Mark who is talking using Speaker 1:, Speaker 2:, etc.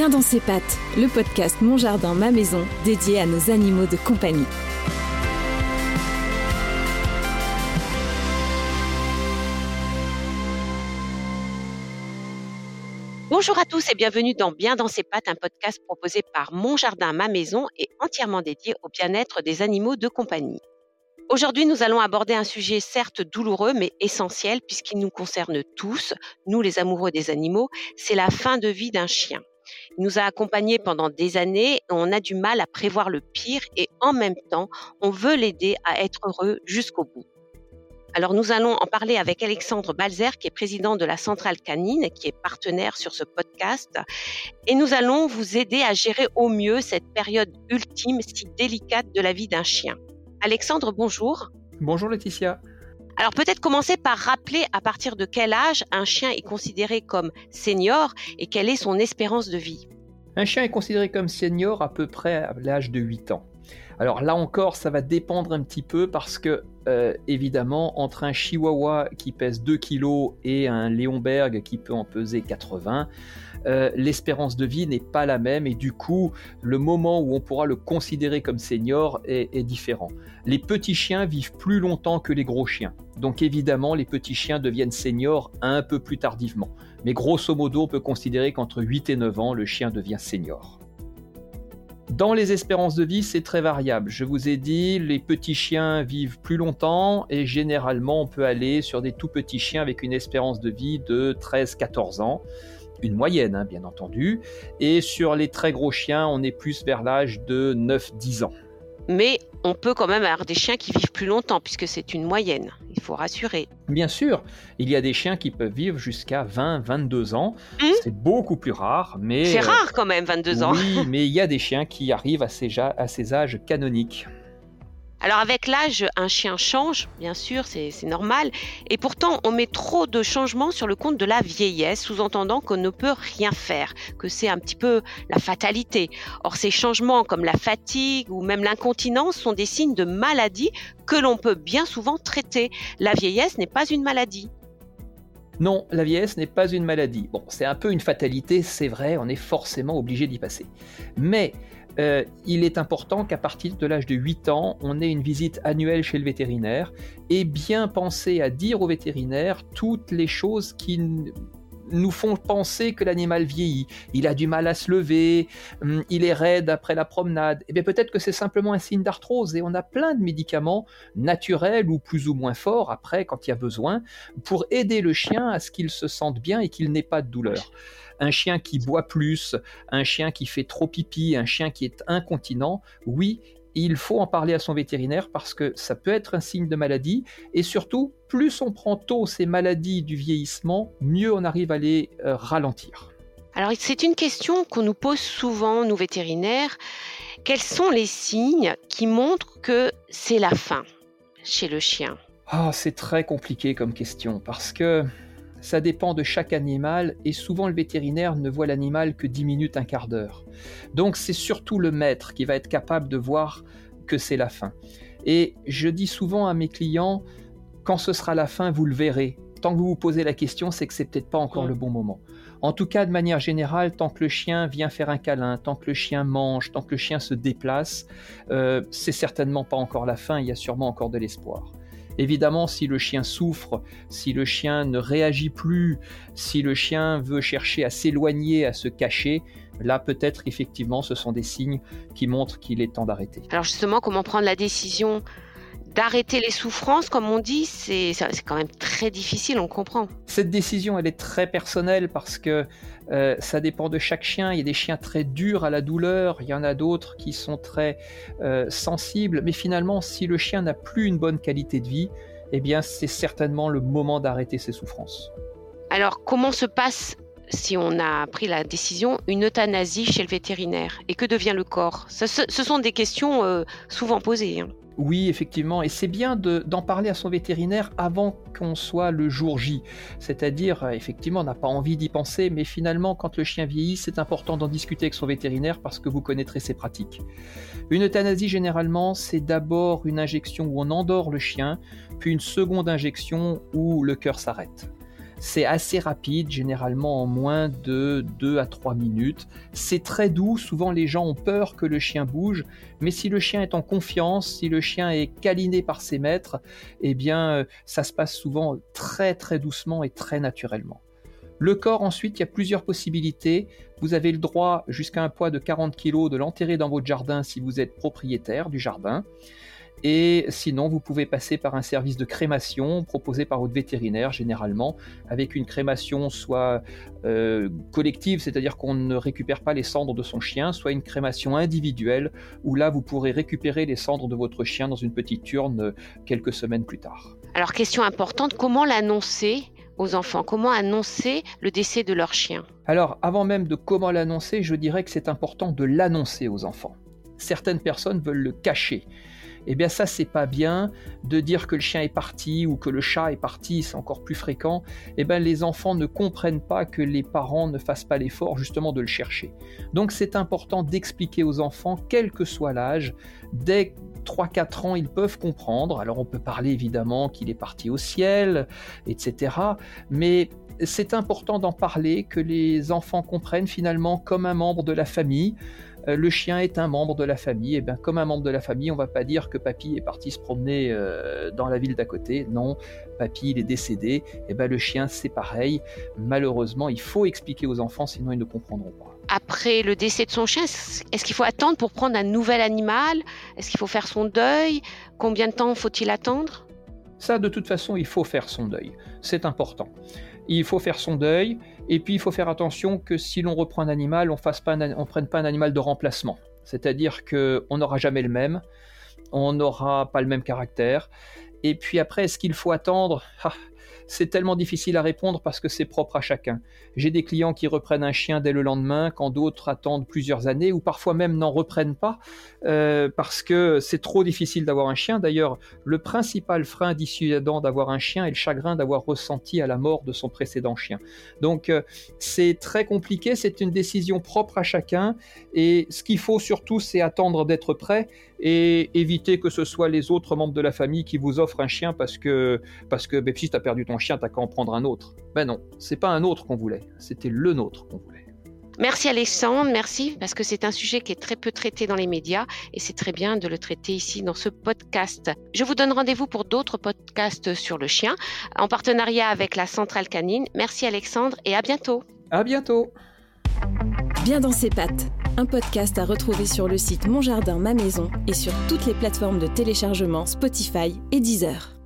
Speaker 1: Bien dans ses pattes, le podcast Mon Jardin, ma maison, dédié à nos animaux de compagnie.
Speaker 2: Bonjour à tous et bienvenue dans Bien dans ses pattes, un podcast proposé par Mon Jardin, ma maison et entièrement dédié au bien-être des animaux de compagnie. Aujourd'hui, nous allons aborder un sujet certes douloureux mais essentiel puisqu'il nous concerne tous, nous les amoureux des animaux, c'est la fin de vie d'un chien. Il nous a accompagnés pendant des années on a du mal à prévoir le pire et en même temps, on veut l'aider à être heureux jusqu'au bout. Alors nous allons en parler avec Alexandre Balzer, qui est président de la Centrale Canine, qui est partenaire sur ce podcast. Et nous allons vous aider à gérer au mieux cette période ultime si délicate de la vie d'un chien. Alexandre, bonjour.
Speaker 3: Bonjour Laetitia.
Speaker 2: Alors peut-être commencer par rappeler à partir de quel âge un chien est considéré comme senior et quelle est son espérance de vie.
Speaker 3: Un chien est considéré comme senior à peu près à l'âge de 8 ans. Alors là encore, ça va dépendre un petit peu parce que, euh, évidemment, entre un chihuahua qui pèse 2 kg et un Léonberg qui peut en peser 80, euh, l'espérance de vie n'est pas la même et du coup, le moment où on pourra le considérer comme senior est, est différent. Les petits chiens vivent plus longtemps que les gros chiens. Donc évidemment, les petits chiens deviennent seniors un peu plus tardivement. Mais grosso modo, on peut considérer qu'entre 8 et 9 ans, le chien devient senior. Dans les espérances de vie, c'est très variable. Je vous ai dit, les petits chiens vivent plus longtemps et généralement, on peut aller sur des tout petits chiens avec une espérance de vie de 13-14 ans. Une moyenne, hein, bien entendu. Et sur les très gros chiens, on est plus vers l'âge de 9-10 ans.
Speaker 2: Mais on peut quand même avoir des chiens qui vivent plus longtemps puisque c'est une moyenne. Il faut rassurer.
Speaker 3: Bien sûr, il y a des chiens qui peuvent vivre jusqu'à 20-22 ans.
Speaker 2: Mmh.
Speaker 3: C'est beaucoup plus rare, mais...
Speaker 2: C'est rare quand même, 22 ans.
Speaker 3: Oui, mais il y a des chiens qui arrivent à ces, ja- à ces âges canoniques.
Speaker 2: Alors avec l'âge, un chien change, bien sûr, c'est normal. Et pourtant, on met trop de changements sur le compte de la vieillesse, sous-entendant qu'on ne peut rien faire, que c'est un petit peu la fatalité. Or, ces changements comme la fatigue ou même l'incontinence sont des signes de maladie que l'on peut bien souvent traiter. La vieillesse n'est pas une maladie.
Speaker 3: Non, la vieillesse n'est pas une maladie. Bon, c'est un peu une fatalité, c'est vrai, on est forcément obligé d'y passer. Mais euh, il est important qu'à partir de l'âge de 8 ans, on ait une visite annuelle chez le vétérinaire et bien penser à dire au vétérinaire toutes les choses qui nous font penser que l'animal vieillit. Il a du mal à se lever, hum, il est raide après la promenade. Et bien peut-être que c'est simplement un signe d'arthrose et on a plein de médicaments naturels ou plus ou moins forts après quand il y a besoin pour aider le chien à ce qu'il se sente bien et qu'il n'ait pas de douleur. Un chien qui boit plus, un chien qui fait trop pipi, un chien qui est incontinent, oui, il faut en parler à son vétérinaire parce que ça peut être un signe de maladie et surtout, plus on prend tôt ces maladies du vieillissement, mieux on arrive à les euh, ralentir.
Speaker 2: Alors c'est une question qu'on nous pose souvent, nous vétérinaires. Quels sont les signes qui montrent que c'est la fin chez le chien?
Speaker 3: Ah, c'est très compliqué comme question parce que ça dépend de chaque animal et souvent le vétérinaire ne voit l'animal que 10 minutes, un quart d'heure. Donc c'est surtout le maître qui va être capable de voir que c'est la fin. Et je dis souvent à mes clients, quand ce sera la fin, vous le verrez. Tant que vous vous posez la question, c'est que c'est peut-être pas encore le bon moment. En tout cas, de manière générale, tant que le chien vient faire un câlin, tant que le chien mange, tant que le chien se déplace, euh, c'est certainement pas encore la fin, il y a sûrement encore de l'espoir. Évidemment, si le chien souffre, si le chien ne réagit plus, si le chien veut chercher à s'éloigner, à se cacher, là peut-être effectivement ce sont des signes qui montrent qu'il est temps d'arrêter.
Speaker 2: Alors justement, comment prendre la décision d'arrêter les souffrances, comme on dit, c'est quand même très difficile, on comprend.
Speaker 3: Cette décision, elle est très personnelle parce que euh, ça dépend de chaque chien. Il y a des chiens très durs à la douleur, il y en a d'autres qui sont très euh, sensibles. Mais finalement, si le chien n'a plus une bonne qualité de vie, eh bien, c'est certainement le moment d'arrêter ses souffrances.
Speaker 2: Alors comment se passe si on a pris la décision, une euthanasie chez le vétérinaire? Et que devient le corps? Ce sont des questions euh, souvent posées. hein.
Speaker 3: Oui, effectivement, et c'est bien de- d'en parler à son vétérinaire avant qu'on soit le jour J. C'est-à-dire, euh, effectivement, on n'a pas envie d'y penser, mais finalement, quand le chien vieillit, c'est important d'en discuter avec son vétérinaire parce que vous connaîtrez ses pratiques. Une euthanasie, généralement, c'est d'abord une injection où on endort le chien, puis une seconde injection où le cœur s'arrête. C'est assez rapide, généralement en moins de 2 à 3 minutes. C'est très doux, souvent les gens ont peur que le chien bouge, mais si le chien est en confiance, si le chien est câliné par ses maîtres, eh bien euh, ça se passe souvent très très doucement et très naturellement. Le corps, ensuite, il y a plusieurs possibilités. Vous avez le droit, jusqu'à un poids de 40 kg, de l'enterrer dans votre jardin si vous êtes propriétaire du jardin. Et sinon, vous pouvez passer par un service de crémation proposé par votre vétérinaire généralement, avec une crémation soit euh, collective, c'est-à-dire qu'on ne récupère pas les cendres de son chien, soit une crémation individuelle, où là, vous pourrez récupérer les cendres de votre chien dans une petite urne euh, quelques semaines plus tard.
Speaker 2: Alors, question importante, comment l'annoncer aux enfants? Comment annoncer le décès de leur chien?
Speaker 3: Alors, avant même de comment l'annoncer, je dirais que c'est important de l'annoncer aux enfants. Certaines personnes veulent le cacher eh bien ça c'est pas bien de dire que le chien est parti ou que le chat est parti, c'est encore plus fréquent. Eh bien les enfants ne comprennent pas que les parents ne fassent pas l'effort justement de le chercher. Donc c'est important d'expliquer aux enfants, quel que soit l'âge, dès 3-4 ans, ils peuvent comprendre. Alors on peut parler évidemment qu'il est parti au ciel, etc. Mais c'est important d'en parler, que les enfants comprennent finalement comme un membre de la famille. Euh, le chien est un membre de la famille. Et eh bien, comme un membre de la famille, on va pas dire que papy est parti se promener euh, dans la ville d'à côté. Non, papy il est décédé. Et eh bien, le chien c'est pareil. Malheureusement, il faut expliquer aux enfants, sinon ils ne comprendront pas.
Speaker 2: Après le décès de son chien, est-ce qu'il faut attendre pour prendre un nouvel animal? Est-ce qu'il faut faire son deuil? Combien de temps faut-il attendre?
Speaker 3: Ça, de toute façon, il faut faire son deuil. C'est important il faut faire son deuil, et puis il faut faire attention que si l'on reprend un animal, on ne prenne pas un animal de remplacement. C'est-à-dire qu'on n'aura jamais le même, on n'aura pas le même caractère. Et puis après, est-ce qu'il faut attendre? Ah, c'est tellement difficile à répondre parce que c'est propre à chacun. J'ai des clients qui reprennent un chien dès le lendemain, quand d'autres attendent plusieurs années ou parfois même n'en reprennent pas euh, parce que c'est trop difficile d'avoir un chien. D'ailleurs, le principal frein dissuadant d'avoir un chien est le chagrin d'avoir ressenti à la mort de son précédent chien. Donc euh, c'est très compliqué, c'est une décision propre à chacun et ce qu'il faut surtout c'est attendre d'être prêt et éviter que ce soit les autres membres de la famille qui vous offrent un chien parce que parce que si perdu ton chien, t'as qu'à en prendre un autre. Ben non, c'est pas un autre qu'on voulait, c'était le nôtre qu'on voulait.
Speaker 2: Merci Alexandre, merci, parce que c'est un sujet qui est très peu traité dans les médias et c'est très bien de le traiter ici dans ce podcast. Je vous donne rendez-vous pour d'autres podcasts sur le chien en partenariat avec la Centrale Canine. Merci Alexandre et à bientôt.
Speaker 3: À bientôt.
Speaker 1: Bien dans ses pattes, un podcast à retrouver sur le site Mon Jardin, ma maison et sur toutes les plateformes de téléchargement Spotify et Deezer.